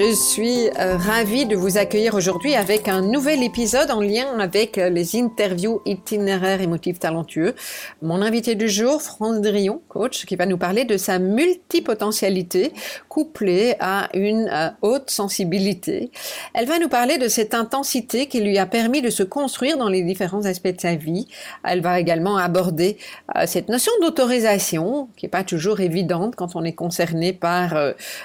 Je suis euh, ravie de vous accueillir aujourd'hui avec un nouvel épisode en lien avec euh, les interviews itinéraires émotifs talentueux. Mon invité du jour, France Drion, coach, qui va nous parler de sa multipotentialité couplée à une euh, haute sensibilité. Elle va nous parler de cette intensité qui lui a permis de se construire dans les différents aspects de sa vie. Elle va également aborder cette notion d'autorisation qui n'est pas toujours évidente quand on est concerné par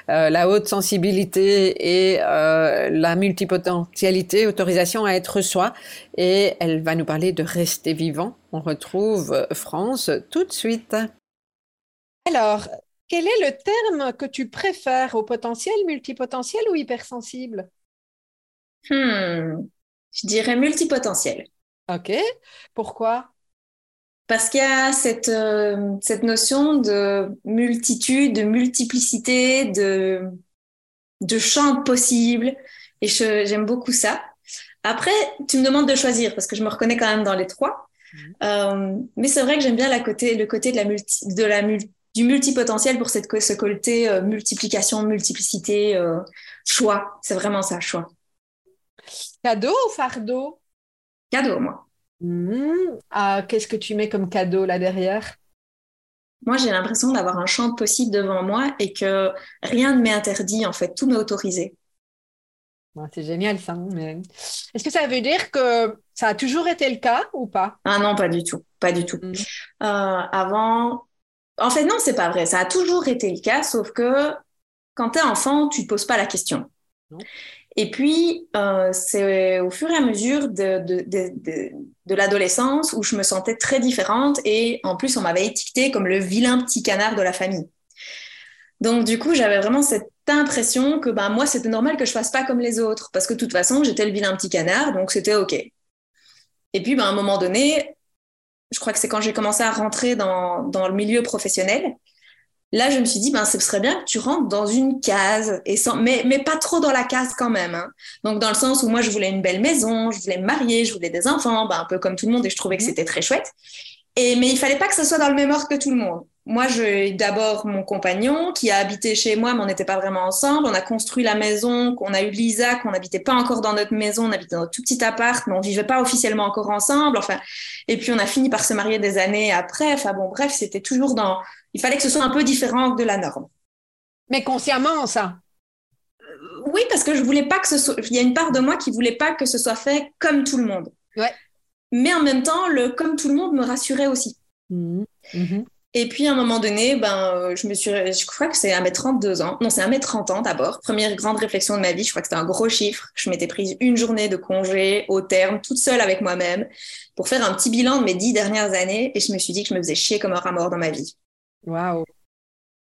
la haute sensibilité et euh, la multipotentialité, autorisation à être soi. Et elle va nous parler de rester vivant. On retrouve euh, France tout de suite. Alors, quel est le terme que tu préfères au potentiel, multipotentiel ou hypersensible? Hmm, Je dirais multipotentiel. Ok. Pourquoi? Parce qu'il y a cette, euh, cette notion de multitude, de multiplicité, de, de champs possibles. Et j'aime beaucoup ça. Après, tu me demandes de choisir parce que je me reconnais quand même dans les trois. Mhm. Euh, mais c'est vrai que j'aime bien la côté, le côté de la multi, de la du multipotentiel pour cette, ce côté euh, multiplication, multiplicité, euh, choix. C'est vraiment ça, choix. Cadeau ou fardeau? Cadeau, moi. Mhm. Ah, Qu'est-ce que tu mets comme cadeau là derrière? Moi, j'ai l'impression d'avoir un champ possible devant moi et que rien ne m'est interdit, en fait, tout m'est autorisé. c'est génial ça. Mais... Est-ce que ça veut dire que ça a toujours été le cas ou pas? Ah non, pas du tout, pas du tout. Mm. Euh, avant, en fait non, c'est pas vrai. Ça a toujours été le cas, sauf que quand tu es enfant, tu te poses pas la question. Et puis, euh, c'est au fur et à mesure de, de, de, de l'adolescence où je me sentais très différente et en plus, on m'avait étiqueté comme le vilain petit canard de la famille. Donc, du coup, j'avais vraiment cette impression que ben, moi, c'était normal que je fasse pas comme les autres parce que de toute façon, j'étais le vilain petit canard, donc c'était OK. Et puis, ben, à un moment donné, je crois que c'est quand j'ai commencé à rentrer dans, dans le milieu professionnel, Là, je me suis dit, ben, ce serait bien que tu rentres dans une case, et sans, mais, mais pas trop dans la case quand même. Hein. Donc, dans le sens où moi, je voulais une belle maison, je voulais me marier, je voulais des enfants, ben, un peu comme tout le monde, et je trouvais que mhm. c'était très chouette. Et, mais il fallait pas que ce soit dans le même ordre que tout le monde. Moi, j'ai d'abord mon compagnon qui a habité chez moi, mais on n'était pas vraiment ensemble. On a construit la maison, qu'on a eu Lisa, qu'on n'habitait pas encore dans notre maison, on habitait dans notre tout petit appart, mais on vivait pas officiellement encore ensemble. Enfin, et puis on a fini par se marier des années après. Enfin bon, bref, c'était toujours dans il fallait que ce soit un peu différent de la norme. Mais consciemment, ça euh, Oui, parce que je voulais pas que ce soit. Il y a une part de moi qui voulait pas que ce soit fait comme tout le monde. Ouais. Mais en même temps, le comme tout le monde me rassurait aussi. Mmh. Mmh. Et puis à un moment donné, ben, euh, je me suis, je crois que c'est à mes 32 ans. Non, c'est à mes 30 ans d'abord. Première grande réflexion de ma vie. Je crois que c'était un gros chiffre. Je m'étais prise une journée de congé au terme, toute seule avec moi-même, pour faire un petit bilan de mes dix dernières années. Et je me suis dit que je me faisais chier comme un rat mort dans ma vie. Waouh.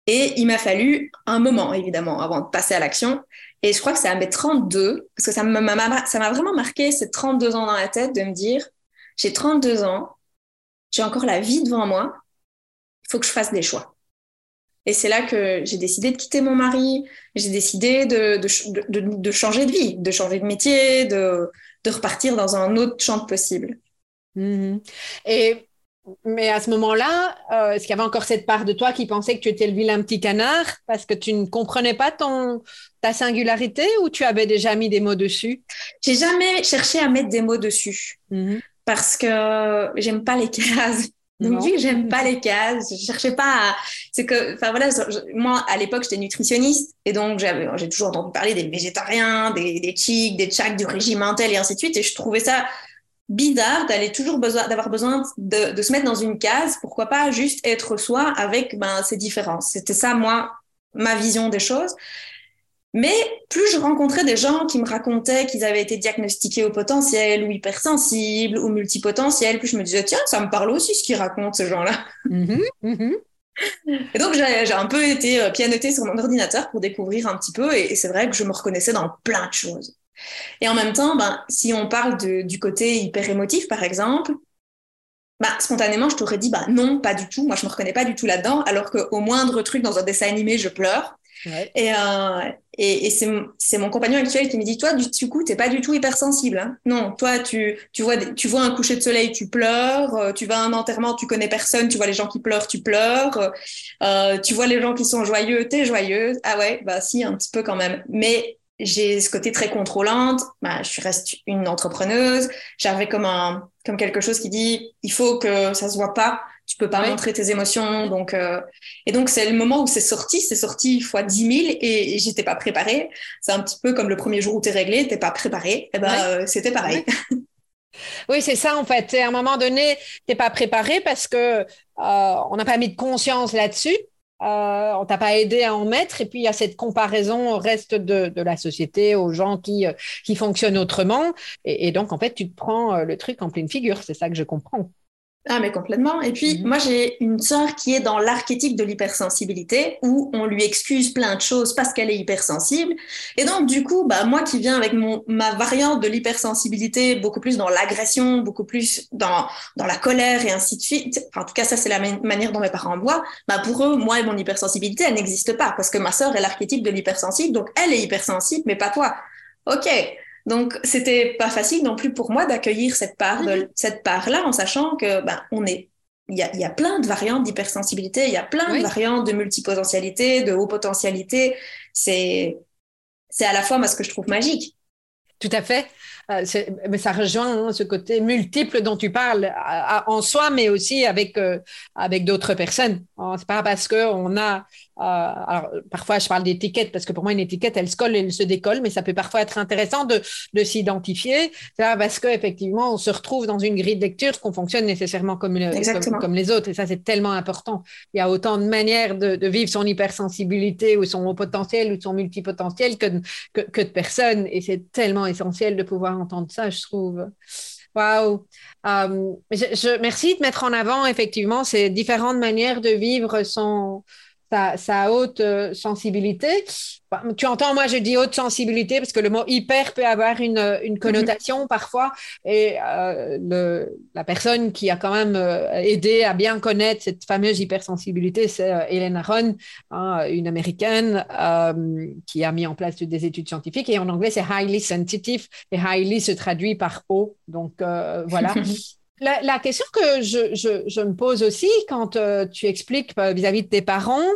Et il m'a fallu un moment, évidemment, avant de passer à l'action. Et je crois que c'est à mes 32, parce que ça m'a vraiment marqué ces 32 ans dans la tête de me dire, j'ai 32 ans, j'ai encore la vie devant moi, il faut que je fasse des choix. Et c'est là que j'ai décidé de quitter mon mari, j'ai décidé de, de, de, changer de vie, de changer de métier, de, repartir dans un autre champ possible. Mm-hmm. Et mais à ce moment-là, euh, est-ce qu'il y avait encore cette part de toi qui pensait que tu étais le vilain petit canard parce que tu ne comprenais pas ton, ta singularité ou tu avais déjà mis des mots dessus? J'ai jamais cherché à mettre des mots dessus mm-hmm. Parce que j'aime pas les cases. Donc, vu que j'aime pas les cases, je cherchais pas à... C'est que, enfin voilà, moi, à l'époque, j'étais nutritionniste. Et donc, j'ai toujours entendu parler des végétariens, des, des chics, des tchaks, du régime et ainsi de suite. Et je trouvais ça bizarre d'aller toujours besoin d'avoir besoin de, de, se mettre dans une case pourquoi pas juste être soi avec ben, ces différences c'était ça moi ma vision des choses mais plus je rencontrais des gens qui me racontaient qu'ils avaient été diagnostiqués au potentiel ou hypersensibles ou multipotentiels, plus je me disais, tiens, ça me parle aussi ce qu'ils racontent, ces gens-là. Mm-hmm, mm-hmm. Et donc, j'ai un peu été euh, pianotée sur mon ordinateur pour découvrir un petit peu, et, c'est vrai que je me reconnaissais dans plein de choses. Et en même temps, ben, si on parle du côté hyper émotif, par exemple, bah, spontanément, je t'aurais dit, bah, non, pas du tout. Moi, je me reconnais pas du tout là-dedans, alors qu'au moindre truc dans un dessin animé, je pleure. Et, euh, et, et c'est mon compagnon actuel qui me dit, toi, du, coup, tu n'es pas du tout hypersensible. Hein. Non, toi, tu, tu, vois, tu vois un coucher de soleil, tu pleures. Euh, tu vas à un enterrement, tu connais personne. Tu vois les gens qui pleurent, tu pleures. Euh, tu vois les gens qui sont joyeux, tu es joyeuse. Ah ouais, bah si, un petit peu quand même. Mais j'ai ce côté très contrôlante. Bah, je reste une entrepreneuse. J'avais comme un, comme quelque chose qui dit, il faut que ça se voit pas tu peux pas montrer tes émotions. Donc, euh, et donc, c'est le moment où c'est sorti, c'est sorti fois 10 000 et, et j'étais pas préparée. C'est un petit peu comme le premier jour où tu es réglé, tu pas préparé. Et eh ben, euh, c'était pareil. Oui, c'est ça en fait. À un moment donné, tu pas préparé parce que euh, on n'a pas mis de conscience là-dessus. Euh, on t'a pas aidé à en mettre, et puis il y a cette comparaison au reste de, de la société, aux gens qui, qui fonctionnent autrement, et, et, donc en fait tu te prends le truc en pleine figure, c'est ça que je comprends. Ah, mais complètement. Et puis, mhm. moi, j'ai une sœur qui est dans l'archétype de l'hypersensibilité, où on lui excuse plein de choses parce qu'elle est hypersensible. Et donc, du coup, bah, moi qui viens avec mon, ma variante de l'hypersensibilité, beaucoup plus dans l'agression, beaucoup plus dans, dans la colère et ainsi de suite, en tout cas, ça, c'est la manière dont mes parents voient, bah, pour eux, moi et mon hypersensibilité, elle n'existe pas, parce que ma sœur est l'archétype de l'hypersensible, donc elle est hypersensible, mais pas toi. OK. Donc, c'était pas facile non plus pour moi d'accueillir cette part, de, mhm. cette part-là, en sachant que ben, on est, il y a, y a, plein de variantes d'hypersensibilité, il y a plein de variantes de multipotentialité, de haut potentialité. C'est, c'est à la fois moi ce que je trouve magique. Tout à fait. Euh, mais ça rejoint hein, ce côté multiple dont tu parles en soi, mais aussi avec, euh, avec d'autres personnes. C'est pas parce qu'on a alors, parfois, je parle d'étiquette parce que pour moi, une étiquette, elle se colle et elle se décolle, mais ça peut parfois être intéressant de, de s'identifier parce qu'effectivement, on se retrouve dans une grille de lecture qu'on fonctionne nécessairement comme, comme, comme, les autres. Et ça, c'est tellement important. Il y a autant de manières de, de, vivre son hypersensibilité ou son haut potentiel ou son multipotentiel que, que, que de personnes. Et c'est tellement essentiel de pouvoir entendre ça, je trouve. Waouh! Euh, merci de mettre en avant effectivement ces différentes manières de vivre son, sa, haute euh, sensibilité. Bah, tu entends, moi je dis haute sensibilité parce que le mot hyper peut avoir une, une mhm. connotation parfois. Et euh, le, la personne qui a quand même euh, aidé à bien connaître cette fameuse hypersensibilité, c'est Hélène Aron, hein, une américaine qui a mis en place des études scientifiques. Et en anglais, c'est highly sensitive et highly se traduit par haut. Donc voilà. La, question que je, me pose aussi quand euh, tu expliques euh, vis-à-vis de tes parents,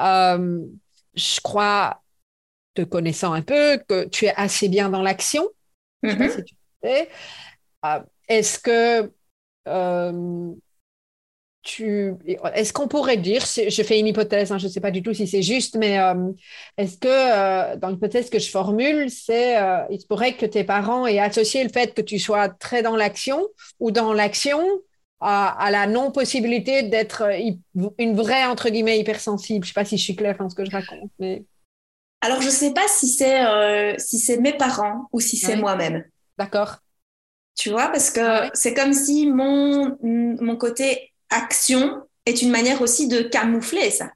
euh, je crois, te connaissant un peu, que tu es assez bien dans l'action. Mm-hmm. Est-ce que est-ce qu'on pourrait dire, je fais une hypothèse, hein, je ne sais pas du tout si c'est juste, mais euh, est-ce que euh, dans l'hypothèse que je formule, c'est euh, il se pourrait que tes parents aient associé le fait que tu sois très dans l'action ou dans l'action à, la non-possibilité d'être une vraie, entre guillemets, hypersensible. Je ne sais pas si je suis claire dans ce que je raconte. Mais... Alors, je ne sais pas si c'est si c'est mes parents ou si c'est moi-même. D'accord. Tu vois, parce que ah c'est comme si mon, mon côté action est une manière aussi de camoufler ça.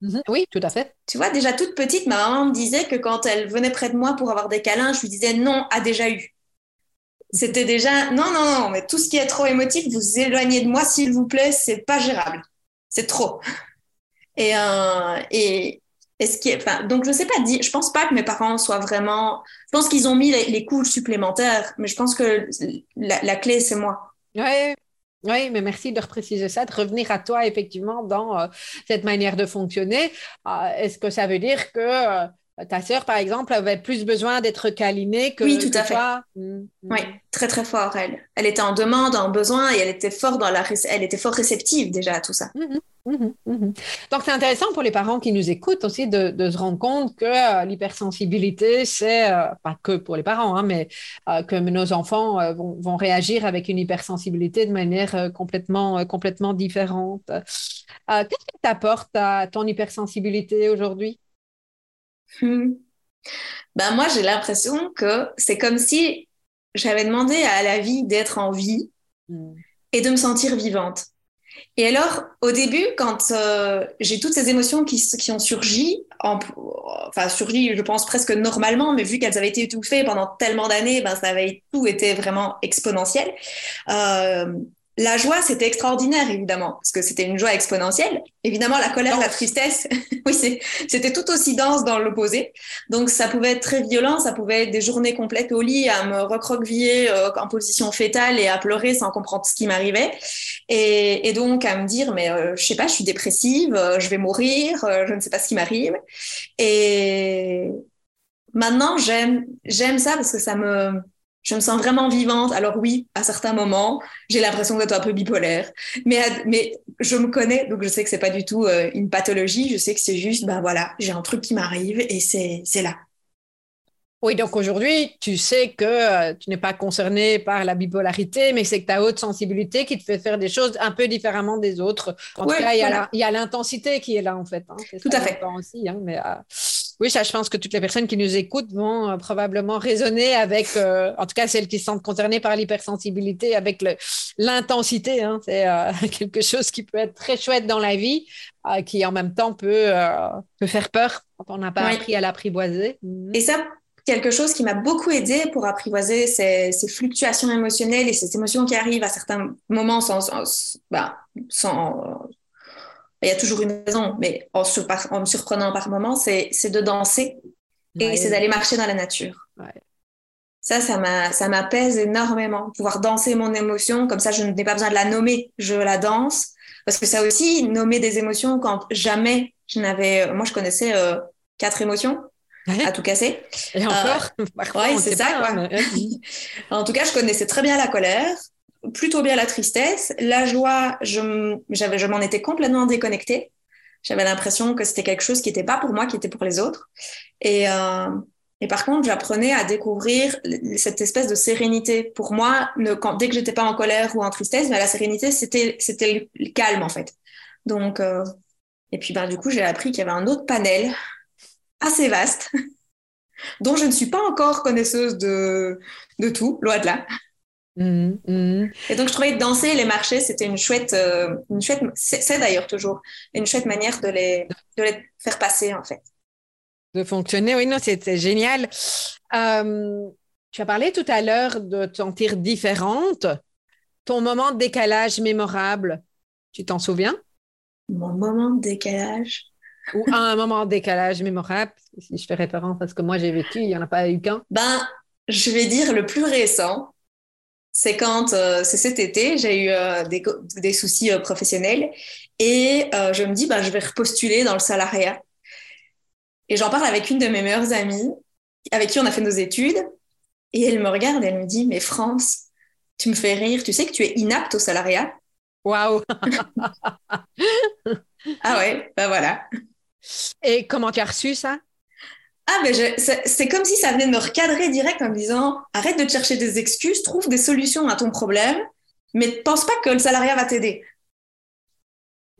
Mhm. Oui, tout à fait. Tu vois, déjà toute petite, ma maman me disait que quand elle venait près de moi pour avoir des câlins, je lui disais non, a déjà eu. C'était déjà non, non, non, mais tout ce qui est trop émotif, vous éloignez de moi, s'il vous plaît, c'est pas gérable. C'est trop. Et, euh, et, ce qui est, enfin, donc je sais pas, je pense pas que mes parents soient vraiment, je pense qu'ils ont mis les, couches supplémentaires, mais je pense que la, la clé, c'est moi. Ouais, oui, mais merci de repréciser ça, de revenir à toi effectivement dans euh, cette manière de fonctionner. Euh, est-ce que ça veut dire que euh, ta sœur, par exemple, avait plus besoin d'être câlinée que, oui, tout à fait. Mmh, mmh. Oui, très très fort elle. Elle était en demande, en besoin et elle était fort dans la, elle était fort réceptive déjà à tout ça. Mmh, Donc c'est intéressant pour les parents qui nous écoutent aussi de, se rendre compte que euh, l'hypersensibilité, c'est euh, pas que pour les parents, hein, mais euh, que nos enfants vont, vont, réagir avec une hypersensibilité de manière complètement complètement différente. Qu'est-ce que t'apporte à ton hypersensibilité aujourd'hui? Hmm. Ben moi, j'ai l'impression que c'est comme si j'avais demandé à la vie d'être en vie hmm. et de me sentir vivante. Et alors, au début, quand euh, j'ai toutes ces émotions qui, qui ont surgi, en, enfin surgi, je pense presque normalement, mais vu qu'elles avaient été étouffées pendant tellement d'années, ben ça avait tout été vraiment exponentiel. Euh, la joie, c'était extraordinaire, évidemment, parce que c'était une joie exponentielle. Évidemment, la colère, la tristesse, oui, c'était tout aussi dense dans l'opposé. Donc, ça pouvait être très violent, ça pouvait être des journées complètes au lit, à me recroqueviller euh, en position fétale et à pleurer sans comprendre ce qui m'arrivait. Et, donc, à me dire, mais euh, je sais pas, je suis dépressive, euh, je vais mourir, je ne sais pas ce qui m'arrive. Et maintenant, j'aime, j'aime ça parce que ça me, je me sens vraiment vivante. Alors oui, à certains moments, j'ai l'impression d'être un peu bipolaire, mais mais je me connais, donc je sais que c'est pas du tout euh, une pathologie. Je sais que c'est juste, ben voilà, j'ai un truc qui m'arrive et c'est c'est là. Oui, donc aujourd'hui, tu sais que euh, tu n'es pas concerné par la bipolarité, mais c'est que ta haute sensibilité qui te fait faire des choses un peu différemment des autres. En tout cas, il y a l'intensité qui est là, en fait. Hein. Tout à fait. Aussi, hein, mais, euh, oui, ça, je pense que toutes les personnes qui nous écoutent vont euh, probablement raisonner avec, en tout cas celles qui se sentent concernées par l'hypersensibilité, avec l'intensité. Hein. c'est quelque chose qui peut être très chouette dans la vie, qui en même temps peut, peut faire peur quand on n'a pas appris à l'apprivoiser. Et ça, quelque chose qui m'a beaucoup aidé pour apprivoiser ces, ces, fluctuations émotionnelles et ces émotions qui arrivent à certains moments sans, sans, bah, sans il y a toujours une raison, mais en, en me surprenant par moments, c'est de danser et c'est d'aller marcher dans la nature. Ouais. Ça, ça m'apaise énormément. Pouvoir danser mon émotion, comme ça, je n'ai pas besoin de la nommer, je la danse. Parce que ça aussi, nommer des émotions quand jamais je n'avais. Moi, je connaissais euh, quatre émotions à tout casser. Et encore, euh, c'est ça. Quoi. en tout cas, je connaissais très bien la colère, plutôt bien la tristesse. La joie, je, j'avais, je m'en étais complètement déconnectée. J'avais l'impression que c'était quelque chose qui n'était pas pour moi, qui était pour les autres. Et, euh, et par contre, j'apprenais à découvrir cette espèce de sérénité. Pour moi, dès que j'étais pas en colère ou en tristesse, mais la sérénité, c'était, c'était le calme, en fait. Donc, euh, et puis, ben, du coup, j'ai appris qu'il y avait un autre panel assez vaste, dont je ne suis pas encore connaisseuse de, de tout, loin de là. Mmh, mmh. Et donc, je trouvais danser les marchés, c'était une chouette, euh, une chouette c'est d'ailleurs toujours une chouette manière de les, de les faire passer, en fait. De fonctionner, oui, non, c'était génial. Euh, tu as parlé tout à l'heure de te sentir différente. Ton moment de décalage mémorable, tu t'en souviens? Mon moment de décalage ou un moment de décalage mémorable, si je fais référence à ce que moi j'ai vécu, il n'y en a pas eu qu'un. Ben, je vais dire le plus récent, c'est quand euh, c'est cet été, j'ai eu euh, des, des, soucis euh, professionnels et je me dis, ben, je vais repostuler dans le salariat. Et j'en parle avec une de mes meilleures amies, avec qui on a fait nos études, et elle me regarde et elle me dit, mais France, tu me fais rire, tu sais que tu es inapte au salariat? Waouh Ah ouais, ben voilà. Et comment tu as reçu ça? Ah, mais c'est comme si ça venait de me recadrer direct en me disant arrête de chercher des excuses, trouve des solutions à ton problème, mais ne pense pas que le salariat va t'aider.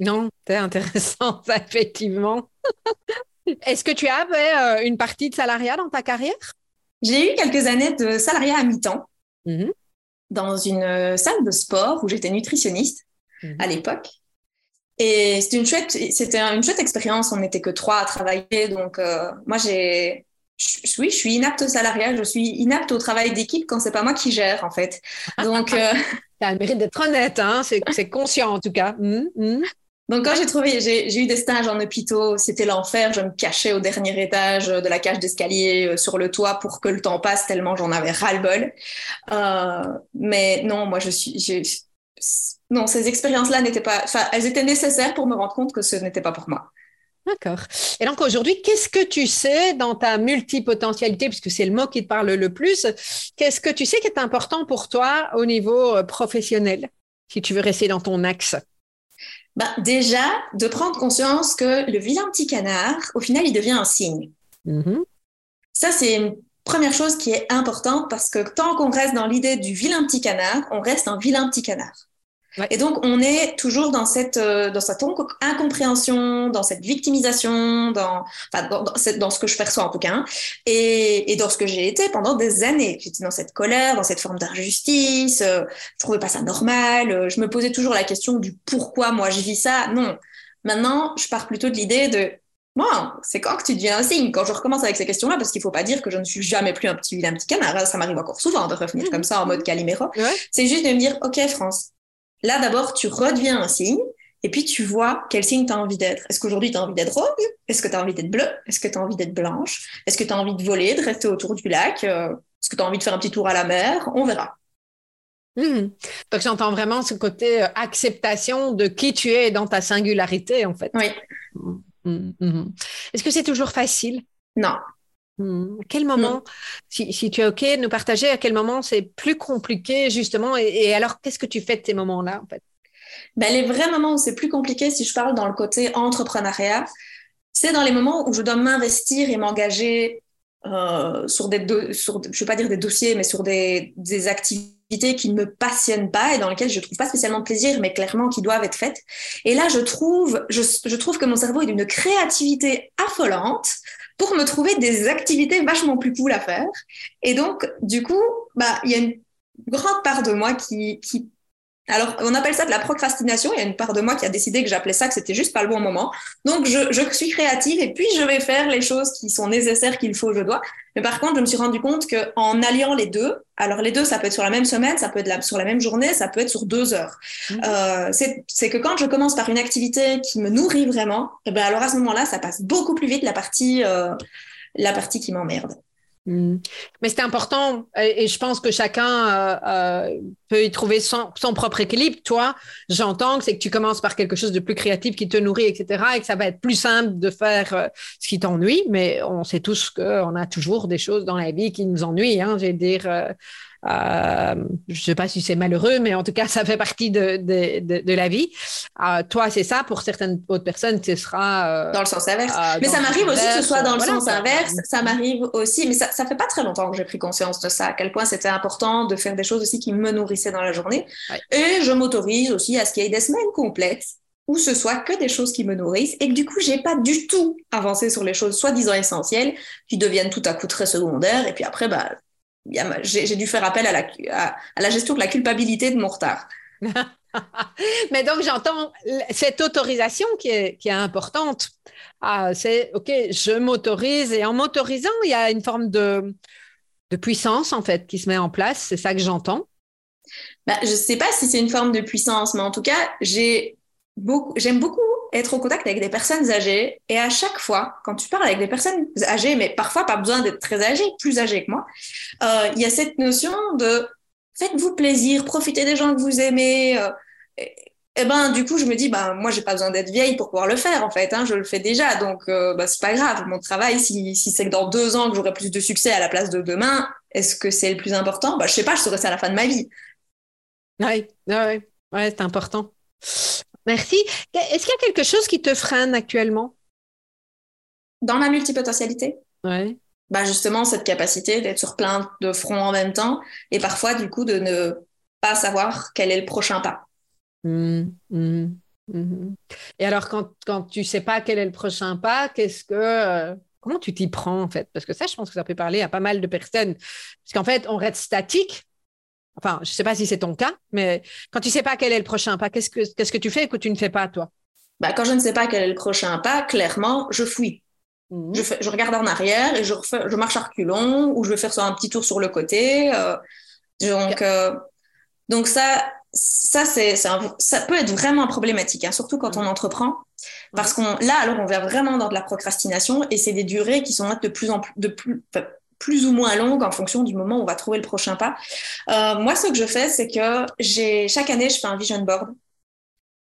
Non, c'est intéressant, ça, effectivement. Est-ce que tu avais euh, une partie de salariat dans ta carrière? J'ai eu quelques années de salariat à mi-temps mm-hmm. dans une euh, salle de sport où j'étais nutritionniste mm-hmm. à l'époque. Et c'était une chouette, c'était une chouette expérience. On n'était que trois à travailler, donc euh, moi j'ai, oui, je suis inapte au salariat, je suis inapte au travail d'équipe quand c'est pas moi qui gère en fait. Donc, euh... as le mérite d'être honnête, hein c'est conscient en tout cas. Hum, hum. Donc quand j'ai trouvé, j'ai eu des stages en hôpitaux, c'était l'enfer. Je me cachais au dernier étage de la cage d'escalier euh, sur le toit pour que le temps passe tellement j'en avais ras le bol. Euh, mais non, moi je suis, non, ces expériences-là n'étaient pas, enfin, elles étaient nécessaires pour me rendre compte que ce n'était pas pour moi. D'accord. Et donc aujourd'hui, qu'est-ce que tu sais dans ta multipotentialité, puisque c'est le mot qui te parle le plus, qu'est-ce que tu sais qui est important pour toi au niveau euh, professionnel, si tu veux rester dans ton axe? Bah, Déjà, de prendre conscience que le vilain petit canard, au final, il devient un signe. Mm-hmm. Ça, c'est une première chose qui est importante parce que tant qu'on reste dans l'idée du vilain petit canard, on reste un vilain petit canard. Et donc, on est toujours dans cette, euh, dans cette incompréhension, dans cette victimisation, dans, enfin, dans, dans, ce que je perçois en tout cas, hein, et, et, dans ce que j'ai été pendant des années. J'étais dans cette colère, dans cette forme d'injustice, euh, je trouvais pas ça normal, euh, je me posais toujours la question du pourquoi moi je vis ça. Non. Maintenant, je pars plutôt de l'idée de Bon, c'est quand que tu deviens un signe Quand je recommence avec ces questions-là, parce qu'il ne faut pas dire que je ne suis jamais plus un petit vilain petit canard, ça m'arrive encore souvent de revenir mmh. comme ça en mode Calimero. C'est juste de me dire, OK, France, Là, d'abord, tu redeviens un signe et puis tu vois quel signe tu as envie d'être. Est-ce qu'aujourd'hui, tu as envie d'être rouge? Est-ce que tu as envie d'être bleu? Est-ce que tu as envie d'être blanche? Est-ce que tu as envie de voler, de rester autour du lac? Euh, Est-ce que tu as envie de faire un petit tour à la mer? On verra. Mmh. Donc, j'entends vraiment ce côté euh, acceptation de qui tu es dans ta singularité, en fait. Oui. Mmh, mmh, Est-ce que c'est toujours facile? Non. À quel moment, si, tu es OK, nous partager à quel moment c'est plus compliqué, justement, et, alors qu'est-ce que tu fais de ces moments-là, en fait? Ben, Les vrais moments où c'est plus compliqué, si je parle dans le côté entrepreneuriat, c'est dans les moments où je dois m'investir et m'engager euh, sur des, sur, je vais pas dire des dossiers, mais sur des, des activités qui ne me passionnent pas et dans lesquelles je trouve pas spécialement de plaisir, mais clairement qui doivent être faites. Et là, je trouve, je, je trouve que mon cerveau est d'une créativité affolante pour me trouver des activités vachement plus cool à faire. Et donc, du coup, bah, il y a une grande part de moi qui, qui alors, on appelle ça de la procrastination. Il y a une part de moi qui a décidé que j'appelais ça que c'était juste pas le bon moment. Donc, je, je, suis créative et puis je vais faire les choses qui sont nécessaires, qu'il faut, je dois. Mais par contre, je me suis rendu compte que en alliant les deux, alors les deux, ça peut être sur la même semaine, ça peut être sur la même journée, ça peut être sur deux heures. Mmh. Euh, c'est que quand je commence par une activité qui me nourrit vraiment, et eh ben alors à ce moment-là, ça passe beaucoup plus vite la partie, euh, la partie qui m'emmerde. Mm. Mais c'est important et je pense que chacun euh, euh, peut y trouver son, propre équilibre. Toi, j'entends que c'est que tu commences par quelque chose de plus créatif qui te nourrit, etc. et que ça va être plus simple de faire euh, ce qui t'ennuie. Mais on sait tous qu'on a toujours des choses dans la vie qui nous ennuient. Hein, je dire, euh, je ne sais pas si c'est malheureux, mais en tout cas, ça fait partie de, de, de, la vie. Euh, toi, c'est ça. Pour certaines autres personnes, ce sera... Euh, dans le sens inverse. mais ça m'arrive aussi que ce soit dans le sens inverse. Ça m'arrive aussi, mais ça, ça fait pas très longtemps que j'ai pris conscience de ça, à quel point c'était important de faire des choses aussi qui me nourrissaient dans la journée. Et je m'autorise aussi à ce qu'il y ait des semaines complètes où ce soit que des choses qui me nourrissent et que du coup, j'ai pas du tout avancé sur les choses soi-disant essentielles qui deviennent tout à coup très secondaires. Et puis après, bah, j'ai dû faire appel à la, à, la gestion de la culpabilité de mon retard. Mais donc, j'entends cette autorisation qui est, qui est importante. Ah, c'est OK, je m'autorise et en m'autorisant, il y a une forme de, de puissance en fait qui se met en place. C'est ça que j'entends. Bah, je ne sais pas si c'est une forme de puissance, mais en tout cas, beaucoup, j'aime beaucoup être au contact avec des personnes âgées. Et à chaque fois, quand tu parles avec des personnes âgées, mais parfois pas besoin d'être très âgées, plus âgées que moi, euh, il y a cette notion de faites-vous plaisir, profitez des gens que vous aimez. Euh, et, ben du coup, je me dis, ben moi, j'ai pas besoin d'être vieille pour pouvoir le faire en fait. Hein, je le fais déjà, donc euh, ben, c'est pas grave. Mon travail, si, si c'est que dans deux ans que j'aurai plus de succès à la place de demain, est-ce que c'est le plus important? Ben je sais pas, je saurai ça à la fin de ma vie. Oui, ouais, ouais, c'est important. Merci. Est-ce qu'il y a quelque chose qui te freine actuellement? Dans ma multipotentialité? Oui. Bah justement, cette capacité d'être sur plein de fronts en même temps et parfois, du coup, de ne pas savoir quel est le prochain pas. Mmh, mmh, mmh. Et alors, quand, quand tu sais pas quel est le prochain pas, qu'est-ce que. Euh, comment tu t'y prends, en fait? Parce que ça, je pense que ça peut parler à pas mal de personnes. Parce qu'en fait, on reste statique Enfin, je ne sais pas si c'est ton cas, mais quand tu ne sais pas quel est le prochain pas, qu'est-ce que, qu'est-ce que tu fais que tu ne fais pas, toi? Bah, Quand je ne sais pas quel est le prochain pas, clairement, je fouille. Mhm. Je, je, regarde en arrière et je, refais, je marche à reculons ou je vais faire un petit tour sur le côté. Euh, donc, euh, donc ça, ça, c'est, ça peut être vraiment problématique, hein, surtout quand on mhm. entreprend. Parce qu'on là, alors, on va vraiment dans de la procrastination et c'est des durées qui sont de plus en plus, de plus, plus ou moins longue en fonction du moment où on va trouver le prochain pas. Euh, moi, ce que je fais, c'est que chaque année, je fais un vision board.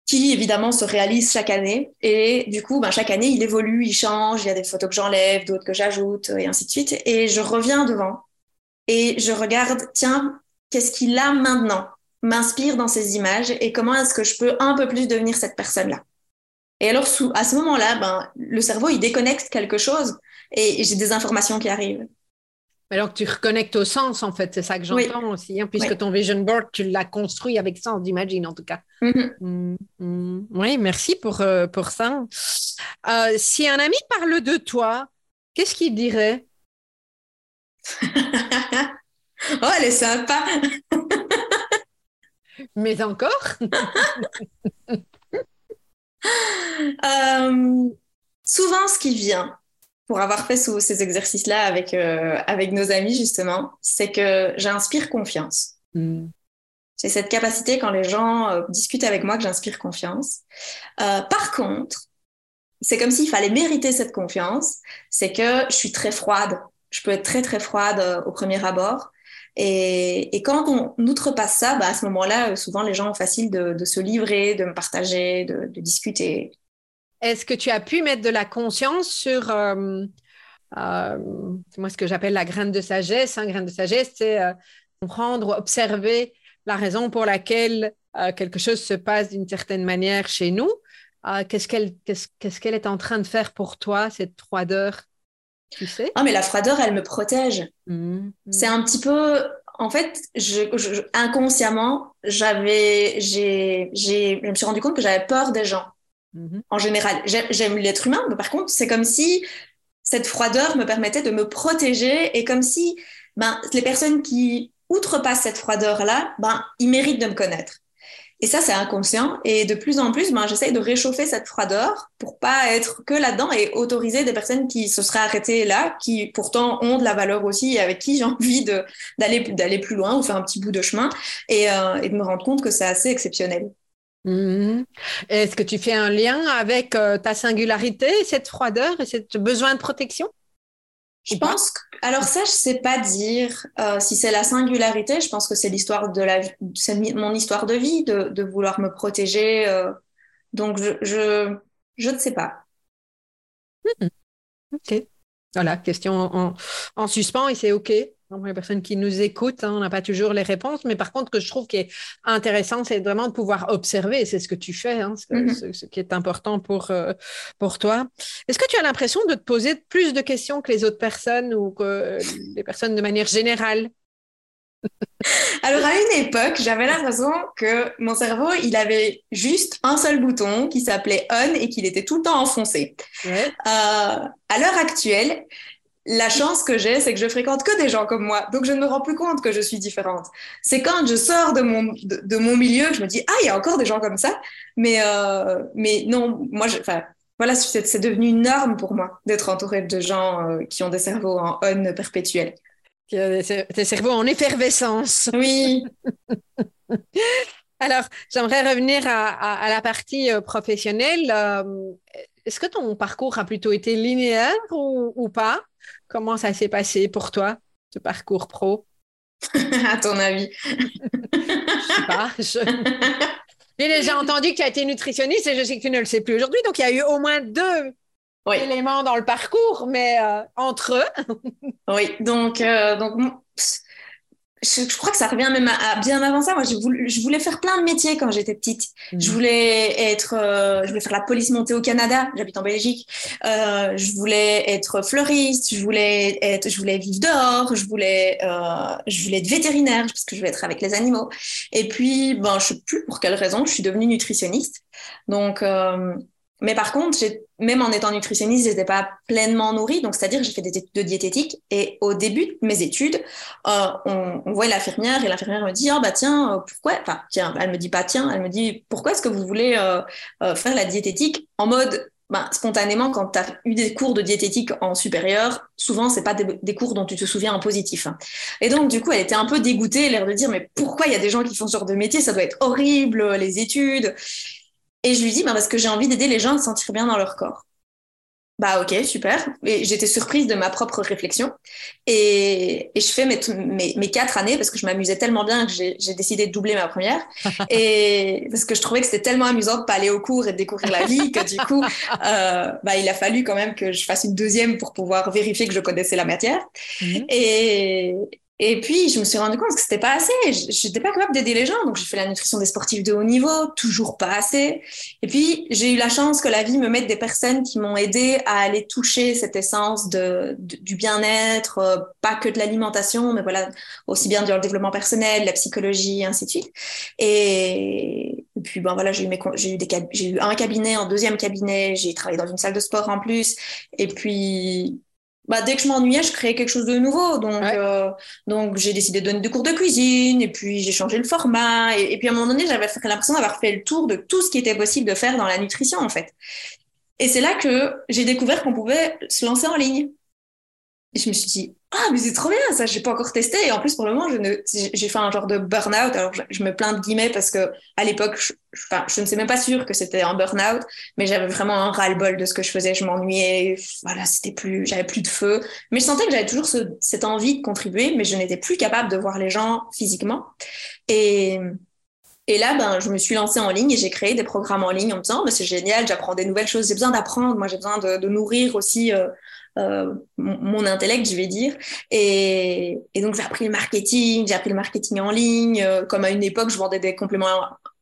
qui évidemment se réalise chaque année. Et du coup, ben, chaque année, il évolue, il change. Il y a des photos que j'enlève, d'autres que j'ajoute, et ainsi de suite. Et je reviens devant et je regarde, tiens, qu'est-ce qu'il a maintenant? M'inspire dans ces images et comment est-ce que je peux un peu plus devenir cette personne-là? Et alors, à ce moment-là, ben, le cerveau, il déconnecte quelque chose et j'ai des informations qui arrivent. Alors tu reconnectes au sens, en fait, c'est ça que j'entends aussi, hein, puisque ton vision board, tu l'as construit avec sens, j'imagine, en tout cas. Mm-hmm. Mm, mm. Oui, merci pour, euh, pour ça. Euh, si un ami parle de toi, qu'est-ce qu'il dirait? Oh, elle est sympa Mais encore? Euh, Souvent, ce qui vient, pour avoir fait ces exercices-là avec, euh, avec nos amis, justement, c'est que j'inspire confiance. Hmm. J'ai cette capacité, quand les gens euh, discutent avec moi, que j'inspire confiance. Euh, par contre, c'est comme s'il fallait mériter cette confiance, c'est que je suis très froide. Je peux être très, très froide au premier abord. Et, et, quand on outrepasse ça, bah à ce moment-là, souvent les gens ont facile de, de, se livrer, de me partager, de, de discuter. Est-ce que tu as pu mettre de la conscience sur, euh, euh, moi ce que j'appelle la graine de sagesse, hein, graine de sagesse, c'est euh, comprendre, observer la raison pour laquelle quelque chose se passe d'une certaine manière chez nous. qu'est-ce qu'elle est en train de faire pour toi, cette froideur tu sais? Ah, mais la froideur, elle me protège. Mmh, mmh. C'est un petit peu. En fait, je, inconsciemment, j'avais, j'ai, j'ai, je me suis rendu compte que j'avais peur des gens. Mhm. En général, j'aime l'être humain, mais par contre, c'est comme si cette froideur me permettait de me protéger et comme si ben, les personnes qui outrepassent cette froideur-là, ben, ils méritent de me connaître. Et ça, c'est inconscient. Et de plus en plus, ben, j'essaye de réchauffer cette froideur pour pas être que là-dedans et autoriser des personnes qui se seraient arrêtées là, qui pourtant ont de la valeur aussi et avec qui j'ai envie d'aller d'aller plus loin ou faire un petit bout de chemin et, euh, et de me rendre compte que c'est assez exceptionnel. Mhm. Est-ce que tu fais un lien avec euh, ta singularité, cette froideur et ce besoin de protection? Je pense. Que, alors ça, je sais pas dire euh, si c'est la singularité. Je pense que c'est l'histoire de la, c'est mon histoire de vie de, vouloir me protéger. Euh. donc je, je, je, ne sais pas. Mhm. Ok. Voilà, question en, en suspens et c'est ok les personnes qui nous écoutent, hein, on n'a pas toujours les réponses, mais par contre, ce que je trouve qui est intéressant, c'est vraiment de pouvoir observer, c'est ce que tu fais, hein, mm-hmm. ce, qui est important pour, euh, pour toi. Est-ce que tu as l'impression de te poser plus de questions que les autres personnes ou que les personnes de manière générale? Alors à une époque, j'avais l'impression que mon cerveau, il avait juste un seul bouton qui s'appelait on et qu'il était tout le temps enfoncé. Euh, à l'heure actuelle, la chance que j'ai, c'est que je fréquente que des gens comme moi. Donc, je ne me rends plus compte que je suis différente. C'est quand je sors de mon, de, mon milieu que je me dis, ah, il y a encore des gens comme ça. Mais, euh, mais non, moi, enfin, voilà, c'est devenu une norme pour moi d'être entourée de gens euh, qui ont des cerveaux en on perpétuel. Des, cerveaux en effervescence. Oui. Alors, j'aimerais revenir à, à, la partie euh, professionnelle. Est-ce que ton parcours a plutôt été linéaire ou, ou pas? Comment ça s'est passé pour toi, ce parcours pro? À ton avis Je sais pas. J'ai déjà entendu que tu as été nutritionniste et je sais que tu ne le sais plus aujourd'hui. Donc, il y a eu au moins deux éléments dans le parcours, mais euh, entre eux. oui, donc, euh, donc je, crois que ça revient même à, bien avant ça. Moi, je voulais, je voulais, faire plein de métiers quand j'étais petite. Mhm. Je voulais être, euh, je voulais faire la police montée au Canada. J'habite en Belgique. Euh, je voulais être fleuriste. Je voulais être, je voulais vivre dehors. Je voulais, euh, je voulais être vétérinaire parce que je voulais être avec les animaux. Et puis, ben, je sais plus pour quelle raison, je suis devenue nutritionniste. Donc, euh, mais par contre, même en étant nutritionniste, je n'étais pas pleinement nourrie. Donc, c'est-à-dire, j'ai fait des études de diététique. Et au début de mes études, euh, on, on voit l'infirmière et l'infirmière me dit, oh, bah tiens, euh, pourquoi? Enfin, tiens, elle me dit pas tiens, elle me dit, pourquoi est-ce que vous voulez euh, euh faire la diététique? En mode ben, spontanément, quand tu as eu des cours de diététique en supérieur, souvent, c'est pas des, des, cours dont tu te souviens en positif. Hein. Et donc, du coup, elle était un peu dégoûtée, l'air de dire, mais pourquoi il y a des gens qui font ce genre de métier? Ça doit être horrible, les études. Et je lui dis, ben parce que j'ai envie d'aider les gens à se sentir bien dans leur corps. Bah ok, super. Et j'étais surprise de ma propre réflexion. Et, et je fais mes, mes, mes, quatre années parce que je m'amusais tellement bien que j'ai décidé de doubler ma première. et parce que je trouvais que c'était tellement amusant de pas aller au cours et de découvrir la vie que du coup, euh, bah, il a fallu quand même que je fasse une deuxième pour pouvoir vérifier que je connaissais la matière. Mhm. Et, et puis, je me suis rendu compte que c'était pas assez. J'étais pas capable d'aider les gens. Donc, j'ai fait la nutrition des sportifs de haut niveau, toujours pas assez. Et puis, j'ai eu la chance que la vie me mette des personnes qui m'ont aidé à aller toucher cette essence de, du bien-être, euh, pas que de l'alimentation, mais voilà, aussi bien du développement personnel, la psychologie, ainsi de suite. Et, puis, bon, voilà, j'ai eu, j'ai eu, des, j'ai eu un cabinet, un deuxième cabinet, j'ai travaillé dans une salle de sport en plus. Et puis, bah, dès que je m'ennuyais, je créais quelque chose de nouveau. Donc, euh, donc j'ai décidé de donner des cours de cuisine et puis j'ai changé le format. Et, puis à un moment donné, j'avais l'impression d'avoir fait le tour de tout ce qui était possible de faire dans la nutrition, en fait. Et c'est là que j'ai découvert qu'on pouvait se lancer en ligne. Et je me suis dit, ah, mais c'est trop bien, ça, j'ai pas encore testé. Et en plus, pour le moment, je ne, j'ai fait un genre de burn-out. Alors, je, me plains de guillemets parce que à l'époque, je, ne sais même pas sûr que c'était un burn-out, mais j'avais vraiment un ras-le-bol de ce que je faisais. Je m'ennuyais. Voilà, c'était plus, j'avais plus de feu. Mais je sentais que j'avais toujours ce, cette envie de contribuer, mais je n'étais plus capable de voir les gens physiquement. Et, et là, ben, je me suis lancée en ligne et j'ai créé des programmes en ligne en me disant, c'est génial, j'apprends des nouvelles choses, j'ai besoin d'apprendre, moi j'ai besoin de, de, nourrir aussi euh, euh, mon intellect, je vais dire. Et, donc, j'ai appris le marketing, j'ai appris le marketing en ligne. Euh, comme à une époque, je vendais des compléments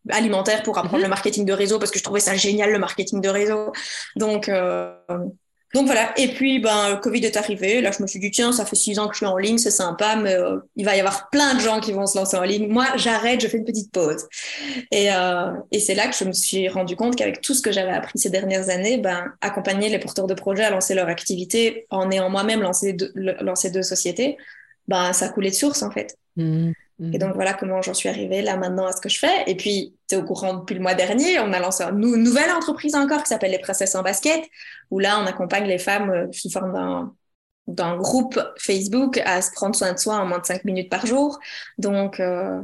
alimentaires pour apprendre mhm. le marketing de réseau parce que je trouvais ça génial, le marketing de réseau. Donc, euh, donc voilà. Et puis, ben, le Covid est arrivé. Là, je me suis dit, tiens, ça fait six ans que je suis en ligne, c'est sympa, mais euh, il va y avoir plein de gens qui vont se lancer en ligne. Moi, j'arrête, je fais une petite pause. Et, euh, et c'est là que je me suis rendu compte qu'avec tout ce que j'avais appris ces dernières années, ben, accompagner les porteurs de projets à lancer leur activité en ayant moi-même lancé, deux, lancé deux sociétés, ben, ça coulait de source, en fait. Mmh. Et donc voilà comment j'en suis arrivée là maintenant à ce que je fais. Et puis, tu es au courant depuis le mois dernier, on a lancé une nouvelle entreprise encore qui s'appelle les Princesses en basket, où là, on accompagne les femmes euh, sous forme d'un d'un groupe Facebook à se prendre soin de soi en moins de 5 minutes par jour. Donc, euh,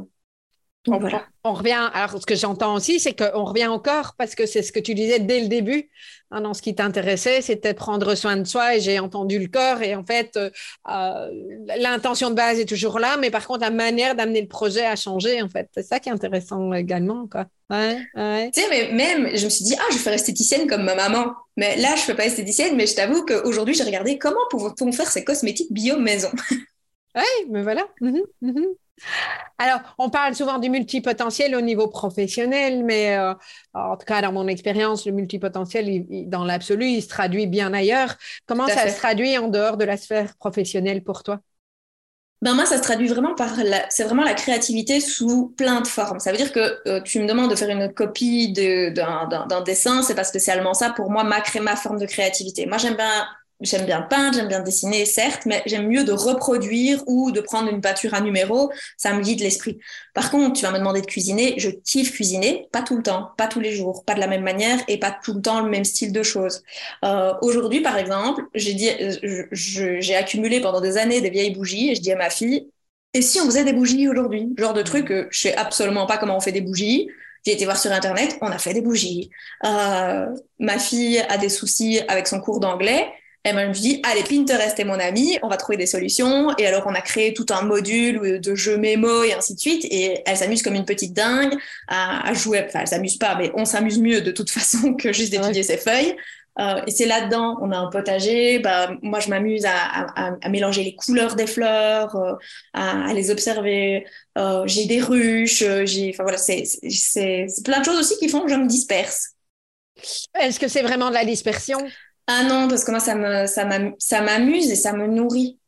donc voilà on revient, alors ce que j'entends aussi, c'est qu'on revient encore, parce que c'est ce que tu disais dès le début, hein, dans ce qui t'intéressait, c'était prendre soin de soi, et j'ai entendu le corps, et en fait, euh, euh, l'intention de base est toujours là, mais par contre, la manière d'amener le projet a changé, en fait. C'est ça qui est intéressant également, quoi. Ouais, ouais. Tu sais, mais même, je me suis dit, ah, je vais faire esthéticienne comme ma maman. Mais là, je ne fais pas esthéticienne, mais je t'avoue qu'aujourd'hui, j'ai regardé comment pouvons-on faire ces cosmétiques bio maison. oui, mais voilà. Mhm, mhm. Alors, on parle souvent du multipotentiel au niveau professionnel, mais euh, en tout cas, dans mon expérience, le multipotentiel, dans l'absolu, il se traduit bien ailleurs. Comment ça se traduit en dehors de la sphère professionnelle pour toi? Ben moi, ça se traduit vraiment par c'est vraiment la créativité sous plein de formes. Ça veut dire que euh, tu me demandes de faire une copie d'un dessin, c'est pas spécialement ça. Pour moi, ma, ma forme de créativité. Moi, j'aime bien J'aime bien peindre, j'aime bien dessiner, certes, mais j'aime mieux de reproduire ou de prendre une pâture à numéro. Ça me guide l'esprit. Par contre, tu vas me demander de cuisiner. Je kiffe cuisiner, pas tout le temps, pas tous les jours, pas de la même manière et pas tout le temps le même style de choses. Euh, Aujourd'hui, par exemple, j'ai accumulé pendant des années des vieilles bougies et je dis à ma fille, et si on faisait des bougies aujourd'hui? Genre de truc, que je sais absolument pas comment on fait des bougies. J'ai été voir sur Internet, on a fait des bougies. Euh, ma fille a des soucis avec son cours d'anglais. Elle m'a dit, allez, Pinterest est mon ami, on va trouver des solutions. Et alors, on a créé tout un module de jeux mémo et ainsi de suite. Et elle s'amuse comme une petite dingue à, jouer. Enfin, elle s'amuse pas, mais on s'amuse mieux de toute façon que juste d'étudier ses feuilles. Euh, et c'est là-dedans, on a un potager. Bah, moi, je m'amuse à, mélanger les couleurs des fleurs, euh, à, les observer. Euh, j'ai des ruches. J'ai, enfin voilà, c'est plein de choses aussi qui font que je me disperse. Est-ce que c'est vraiment de la dispersion? Ah non, parce que moi, ça m'amuse et ça me nourrit.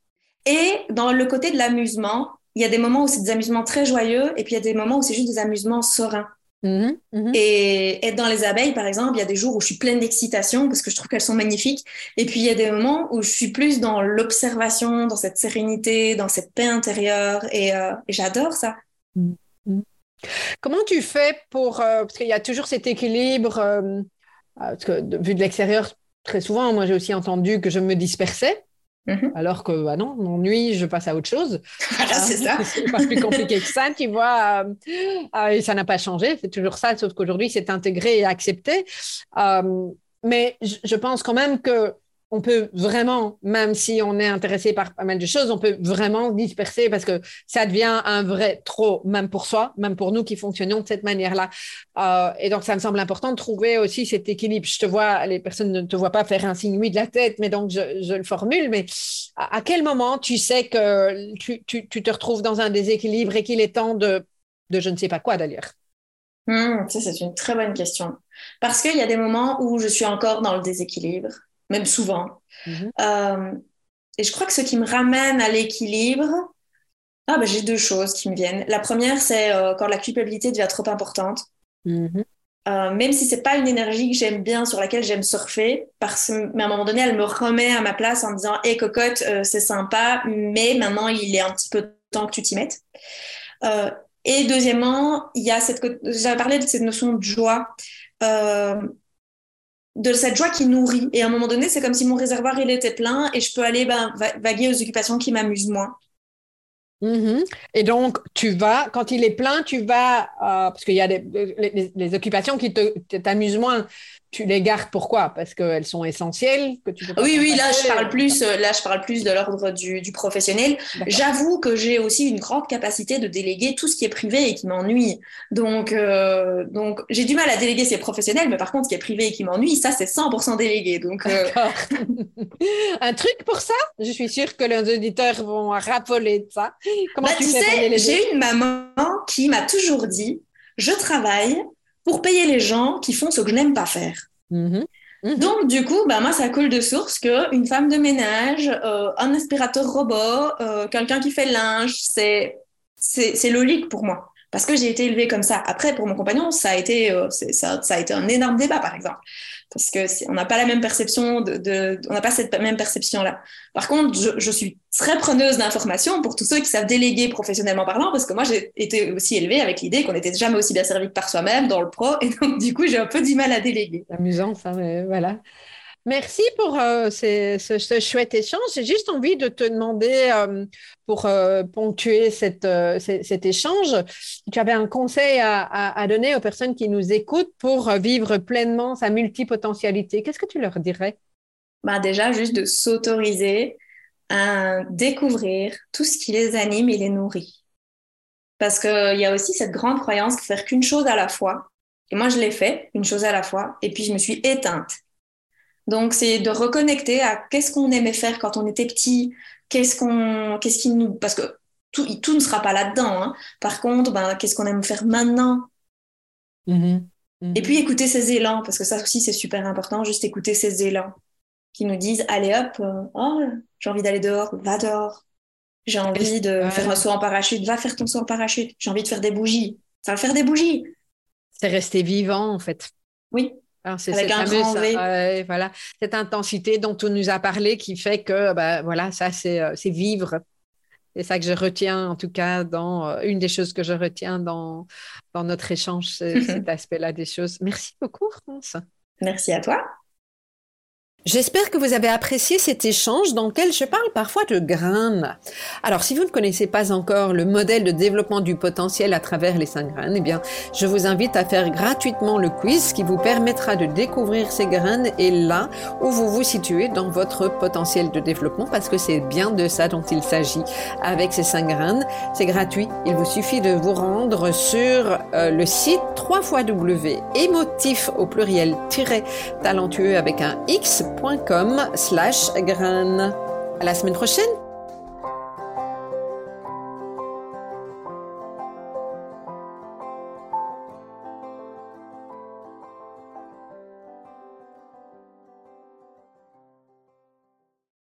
Et dans le côté de l'amusement, il y a des moments où c'est des amusements très joyeux et puis il y a des moments où c'est juste des amusements sereins. Mmh mmh et être dans les abeilles, par exemple, il y a des jours où je suis pleine d'excitation parce que je trouve qu'elles sont magnifiques. Et puis il y a des moments où je suis plus dans l'observation, dans cette sérénité, dans cette paix intérieure. Et, euh, j'adore ça. Mmh Comment tu fais pour... Euh, parce qu'il y a toujours cet équilibre, euh, vu de l'extérieur, très souvent, moi j'ai aussi entendu que je me dispersais. Mhm. Alors que bah non, m'ennuie, je passe à autre chose. Voilà, c'est ça. c'est pas plus compliqué que ça, tu vois. Euh, euh, et ça n'a pas changé, c'est toujours ça, sauf qu'aujourd'hui c'est intégré et accepté. Euh, mais je pense quand même que on peut vraiment, même si on est intéressé par pas mal de choses, on peut vraiment disperser parce que ça devient un vrai trop, même pour soi, même pour nous qui fonctionnons de cette manière-là. Euh, et donc, ça me semble important de trouver aussi cet équilibre. Je te vois, les personnes ne te voient pas faire un signe oui de la tête, mais donc je, le formule. Mais à, quel moment tu sais que tu, te retrouves dans un déséquilibre et qu'il est temps de, de je ne sais pas quoi d'ailleurs? Hmm, ça, c'est une très bonne question. Parce qu'il y a des moments où je suis encore dans le déséquilibre, même souvent. Mhm. Euh, et je crois que ce qui me ramène à l'équilibre, ah, ben, j'ai deux choses qui me viennent. La première, c'est euh, quand la culpabilité devient trop importante. Mhm. Euh, même si c'est pas une énergie que j'aime bien, sur laquelle j'aime surfer, parce mais à un moment donné, elle me remet à ma place en me disant, hé cocotte, c'est sympa, mais maintenant il est un petit peu temps que tu t'y mettes. Et deuxièmement, il y a cette, j'avais parlé de cette notion de joie, euh, de cette joie qui nourrit. Et à un moment donné, c'est comme si mon réservoir il était plein et je peux aller ben, vaguer aux occupations qui m'amusent moins. Mm-hmm. Et donc, tu vas, quand il est plein, tu vas, euh, parce qu'il y a des, les, occupations qui t'amusent moins, tu les gardes pourquoi? Parce qu'elles sont essentielles que tu Oui, oui, là je parle plus, euh, là je parle plus de l'ordre du, du, professionnel. J'avoue que j'ai aussi une grande capacité de déléguer tout ce qui est privé et qui m'ennuie. Donc, euh, donc j'ai du mal à déléguer ces professionnels, mais par contre, ce qui est privé et qui m'ennuie, ça c'est 100% délégué. Donc, euh, un truc pour ça? Je suis sûre que les auditeurs vont rappeler de ça. Comment bah, tu, sais, j'ai une maman qui m'a toujours dit je travaille pour payer les gens qui font ce que je n'aime pas faire. Mm-hmm. Mm-hmm. Donc, du coup, bah, moi, ça coule de source qu'une femme de ménage, euh, un aspirateur robot, euh, quelqu'un qui fait le linge, c'est, c'est, logique pour moi. Parce que j'ai été élevée comme ça. Après, pour mon compagnon, ça a été, euh, ça, ça, a été un énorme débat, par exemple parce que on n'a pas la même perception cette même perception là. Par contre, je, suis très preneuse d'informations pour tous ceux qui savent déléguer professionnellement parlant, parce que moi j'ai été aussi élevée avec l'idée qu'on n'était jamais aussi bien servi que par soi-même dans le pro, et donc du coup j'ai un peu du mal à déléguer. Amusant ça, mais voilà. Merci pour euh, ce, chouette échange. J'ai juste envie de te demander, euh, pour euh, ponctuer cet échange, tu avais un conseil à, donner aux personnes qui nous écoutent pour vivre pleinement sa multipotentialité. Qu'est-ce que tu leur dirais? Bah Déjà, juste de s'autoriser à découvrir tout ce qui les anime et les nourrit. Parce qu'il y a aussi cette grande croyance de faire qu'une chose à la fois. Et moi, je l'ai fait, une chose à la fois, et puis je me suis éteinte donc, c'est de reconnecter à qu'est-ce qu'on aimait faire quand on était petit, qu'est-ce qu'on, qu'est-ce qui nous, parce que tout, tout ne sera pas là-dedans. Hein. Par contre, ben, qu'est-ce qu'on aime faire maintenant? Mm-hmm. Mm-hmm. Et puis écouter ces élans, parce que ça aussi c'est super important, juste écouter ces élans qui nous disent allez hop, euh, oh, j'ai envie d'aller dehors, va dehors. J'ai envie de faire un saut en parachute, va faire ton saut en parachute. J'ai envie de faire des bougies, ça va faire des bougies. C'est rester vivant en fait. Oui, c'est cette euh, voilà, cette intensité dont tu nous as parlé qui fait que bah, voilà, ça c'est euh, vivre. C'est ça que je retiens, en tout cas, dans euh, une des choses que je retiens dans, dans notre échange, cet aspect-là des choses. Merci beaucoup, France. Merci à toi. J'espère que vous avez apprécié cet échange dans lequel je parle parfois de graines. Alors, si vous ne connaissez pas encore le modèle de développement du potentiel à travers les cinq graines, eh bien, je vous invite à faire gratuitement le quiz qui vous permettra de découvrir ces graines et là où vous vous situez dans votre potentiel de développement parce que c'est bien de ça dont il s'agit avec ces cinq graines. C'est gratuit. Il vous suffit de vous rendre sur euh, le site 3 W émotif au pluriel talentueux avec un X slash grain. À la semaine prochaine